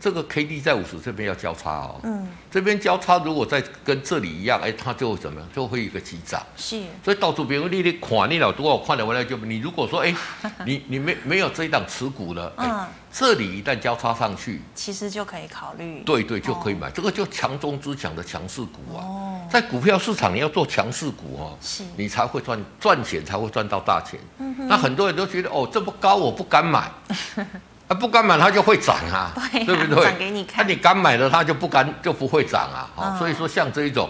这个 K D 在五十这边要交叉哦。嗯。这边交叉，如果再跟这里一样，哎，它就会怎么样？就会一个急涨。是。所以到处别人你你看，你老多我看了回来就你如果说哎，你你没没有这一档持股了，嗯。这里一旦交叉上去，其实就可以考虑。对对，就可以买。哦、这个就强中之强的强势股啊。哦。在股票市场，你要做强势股哦，是。你才会赚赚钱，才会赚到大钱。嗯。那很多人都觉得哦，这么高我不敢买，啊不敢买它就会涨啊，对，啊、对不对？涨给你看。那、啊、你敢买了它就不敢就不会涨啊。所以说像这一种，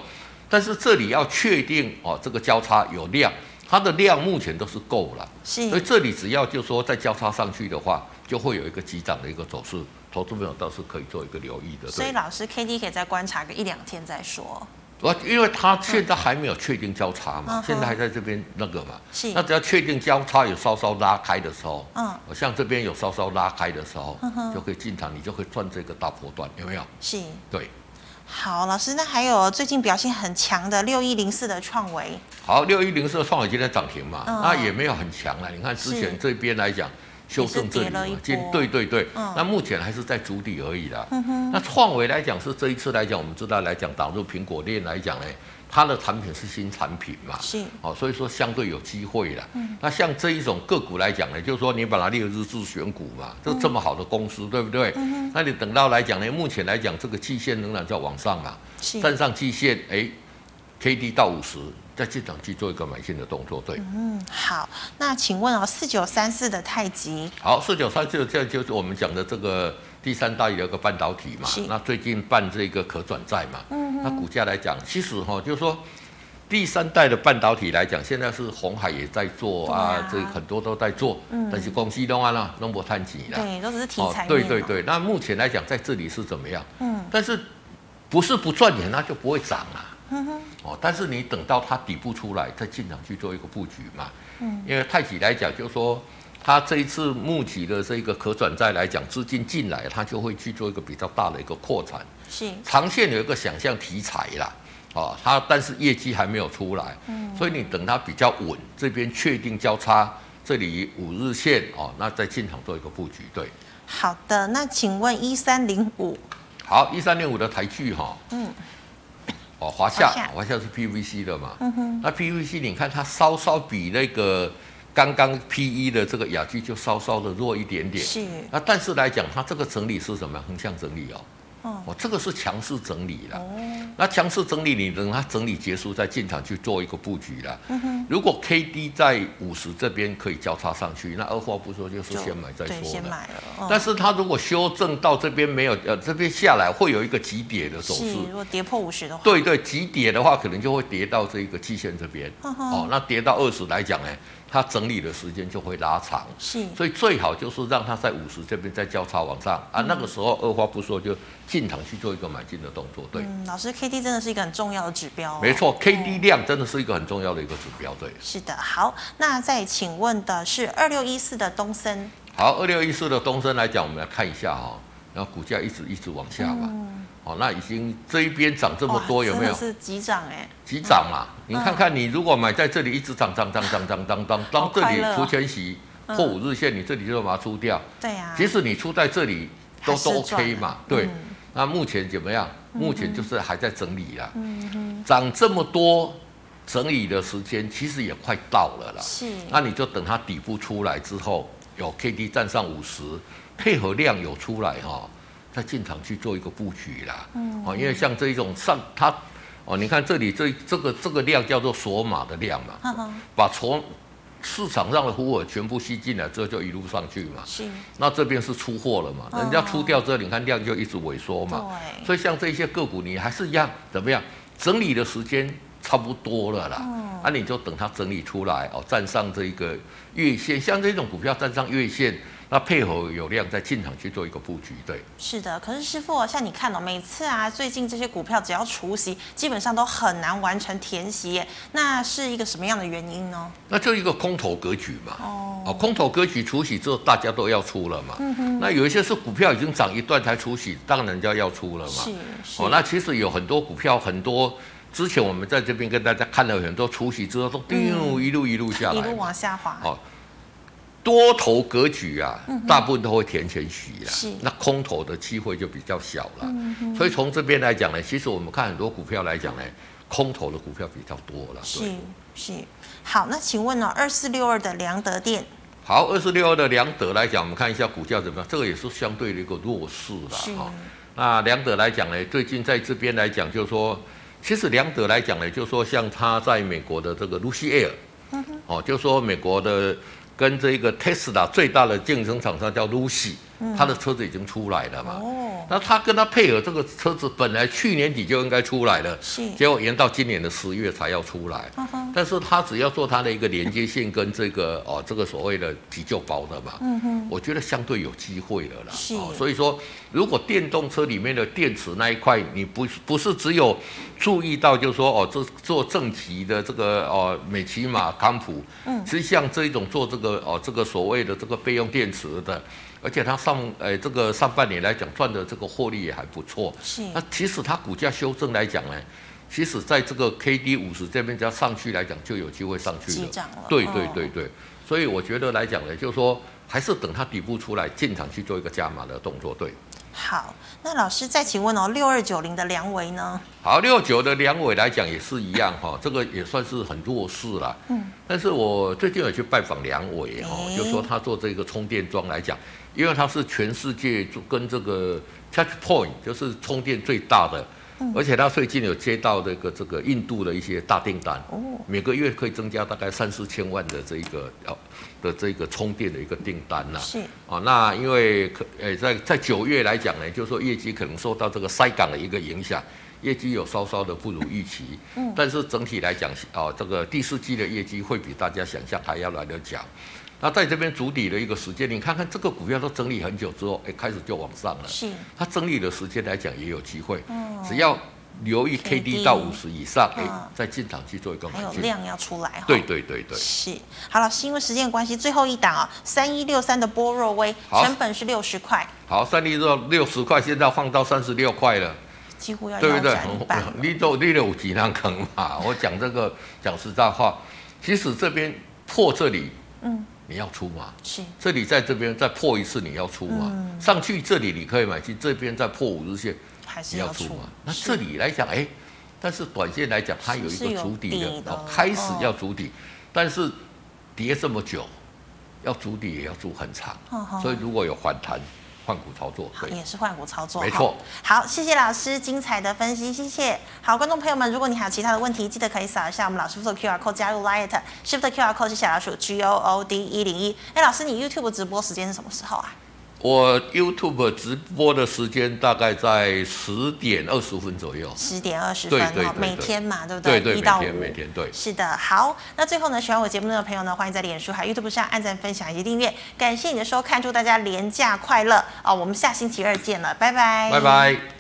但是这里要确定哦，这个交叉有量，它的量目前都是够了。是。所以这里只要就说再交叉上去的话。就会有一个急涨的一个走势，投资朋友倒是可以做一个留意的。所以老师，K D 可以再观察个一两天再说。我因为它现在还没有确定交叉嘛，嗯、现在还在这边那个嘛，是。那只要确定交叉有稍稍拉开的时候，嗯，像这边有稍稍拉开的时候，嗯、就可以进场，你就可以赚这个大波段，有没有？是。对。好，老师，那还有最近表现很强的六一零四的创维。好，六一零四的创维今天涨停嘛，嗯、那也没有很强了。你看之前这边来讲。修正这里嘛，今对对对，嗯、那目前还是在筑底而已啦。嗯、那创维来讲是这一次来讲，我们知道来讲导入苹果链来讲呢，它的产品是新产品嘛，是。哦，所以说相对有机会啦。嗯、那像这一种个股来讲呢，就是说你把它列入日自选股嘛，就这么好的公司，嗯、对不对？嗯、那你等到来讲呢，目前来讲这个季线仍然在往上嘛，是。站上季线，哎，K D 到五十。在进场去做一个买进的动作，对。嗯，好，那请问哦，四九三四的太极。好，四九三四这就是我们讲的这个第三代有一个半导体嘛。那最近办这个可转债嘛。嗯那股价来讲，其实哈、哦，就是说第三代的半导体来讲，现在是红海也在做啊，啊这很多都在做。嗯。但是公司都啊啦，弄不太急了。对，都只是题材、哦。对对对，那目前来讲，在这里是怎么样？嗯。但是不是不赚钱，那就不会涨啊。嗯哼，哦，但是你等到它底部出来，再进场去做一个布局嘛。嗯，因为太极来讲，就是说它这一次募集的这个可转债来讲，资金进来，它就会去做一个比较大的一个扩产。是，长线有一个想象题材啦，哦，它但是业绩还没有出来，嗯，所以你等它比较稳，这边确定交叉，这里五日线哦，那再进场做一个布局。对，好的，那请问一三零五，好，一三零五的台剧哈，嗯。哦，华夏，华夏是 PVC 的嘛？那 PVC 你看它稍稍比那个刚刚 PE 的这个雅居就稍稍的弱一点点。是。那但是来讲，它这个整理是什么？横向整理哦。哦，这个是强势整理了。哦，那强势整理，你等它整理结束再进场去做一个布局了。如果 K D 在五十这边可以交叉上去，那二话不说就是先买再说了。先买了。哦，但是它如果修正到这边没有，呃，这边下来会有一个急跌的走势。如果跌破五十的话。对对，急跌的话可能就会跌到这个季线这边。哦，哦，那跌到二十来讲呢？它整理的时间就会拉长，是，所以最好就是让它在五十这边再交叉往上啊，那个时候二话不说就进场去做一个买进的动作。对，嗯，老师，K D 真的是一个很重要的指标哦。没错，K D 量真的是一个很重要的一个指标。对，是的。好，那再请问的是二六一四的东森。好，二六一四的东森来讲，我们来看一下哈，然后股价一直一直往下嘛。嗯哦，那已经这一边涨这么多，有没有？是急涨哎，急涨嘛！你看看，你如果买在这里，一直涨涨涨涨涨涨涨，当这里除权息破五日线，你这里就把它出掉。对呀。即使你出在这里，都都 OK 嘛。对。那目前怎么样？目前就是还在整理啦。嗯哼。涨这么多，整理的时间其实也快到了啦。是。那你就等它底部出来之后，有 K D 站上五十，配合量有出来哈。再进场去做一个布局啦，嗯，哦，因为像这一种上它，哦，你看这里这这个这个量叫做索码的量嘛，呵呵把从市场上的呼尔全部吸进来之后就一路上去嘛，是，那这边是出货了嘛，哦、人家出掉之后，你看量就一直萎缩嘛，对，所以像这些个股你还是一样怎么样，整理的时间差不多了啦，嗯、啊，你就等它整理出来哦，站上这一个月线，像这种股票站上月线。那配合有量再进场去做一个布局，对。是的，可是师傅，像你看哦，每次啊，最近这些股票只要除息，基本上都很难完成填息耶，那是一个什么样的原因呢？那就一个空头格局嘛。哦。空头格局除息之后，大家都要出了嘛。嗯哼。那有一些是股票已经涨一段才除息，当然就要出了嘛。是是。哦，那其实有很多股票，很多之前我们在这边跟大家看了很多除息之后都丢一路一路下来，一路往下滑。哦。多头格局啊，大部分都会填权息啊，是那空头的机会就比较小了。嗯、哼所以从这边来讲呢，其实我们看很多股票来讲呢，空头的股票比较多了。是是，好，那请问呢、哦，二四六二的良德电？好，二四六二的良德来讲，我们看一下股价怎么样？这个也是相对的一个弱势了哈。那良德来讲呢，最近在这边来讲，就是说，其实良德来讲呢，就是说像他在美国的这个 Lucid Air，嗯哼，哦，就是说美国的。跟这个特斯拉最大的竞争厂商叫 Lucy 它的车子已经出来了嘛？哦，那他跟他配合这个车子，本来去年底就应该出来了，是，结果延到今年的十月才要出来。嗯，但是他只要做他的一个连接线跟这个哦，这个所谓的急救包的嘛，嗯哼，我觉得相对有机会了啦。是，哦，所以说如果电动车里面的电池那一块，你不不是只有注意到，就是说哦，这做正极的这个哦，美骑马、康普，嗯，其实像这一种做这个哦，这个所谓的这个备用电池的。而且它上，诶、欸，这个上半年来讲赚的这个获利也还不错。是。那其实它股价修正来讲呢，其实在这个 K D 五十这边只要上去来讲，就有机会上去了。了对对对对。所以我觉得来讲呢，就是说还是等它底部出来进场去做一个加码的动作。对。好，那老师再请问哦，六二九零的梁伟呢？好，六九的梁伟来讲也是一样哈，这个也算是很弱势了。嗯。但是我最近有去拜访梁伟哦，欸、就说他做这个充电桩来讲。因为它是全世界跟这个 Charge Point 就是充电最大的，而且它最近有接到这个这个印度的一些大订单，哦每个月可以增加大概三四千万的这个哦的这个充电的一个订单呐。是哦，那因为可诶在在九月来讲呢，就是说业绩可能受到这个塞港的一个影响，业绩有稍稍的不如预期。嗯，但是整体来讲，啊，这个第四季的业绩会比大家想象还要来得强。那在这边筑底的一个时间，你看看这个股票都整理很久之后，哎，开始就往上了。是。它整理的时间来讲也有机会。嗯。只要留意 K D 到五十以上，哎、嗯，再进场去做一个买进。还有量要出来。对对对对。是。好了，是因为时间关系，最后一档啊，三一六三的波若威，成本是六十块。好，三一六六十块，现在放到三十六块了。几乎要腰斩一半。你都你有几趟坑嘛？我讲这个讲实在话，其实这边破这里，嗯。你要出吗？是，这里在这边再破一次，你要出吗？嗯、上去这里你可以买进，这边再破五日线，还是要出吗？那这里来讲，哎，但是短线来讲，它有一个筑底的，开始要筑底，哦，但是跌这么久，要筑底也要筑很长，哦，所以如果有反弹。换股操作，对，也是换股操作，没错。好，谢谢老师精彩的分析，谢谢。好，观众朋友们，如果你还有其他的问题，记得可以扫一下我们老师傅的 QR code 加入 Light Shift QR code 是小老鼠 G O O D 一零一。哎，老师，你 YouTube 直播时间是什么时候啊？我 YouTube 直播的时间大概在十点二十分左右。十点二十分，对对，对，对，每天嘛，对不对？对对，一到五，每天对。是的，好。那最后呢，喜欢我节目的朋友呢，欢迎在脸书还有 YouTube 上按赞、分享以及订阅。感谢你的收看，祝大家廉价快乐哦！我们下星期二见了，拜拜。拜拜。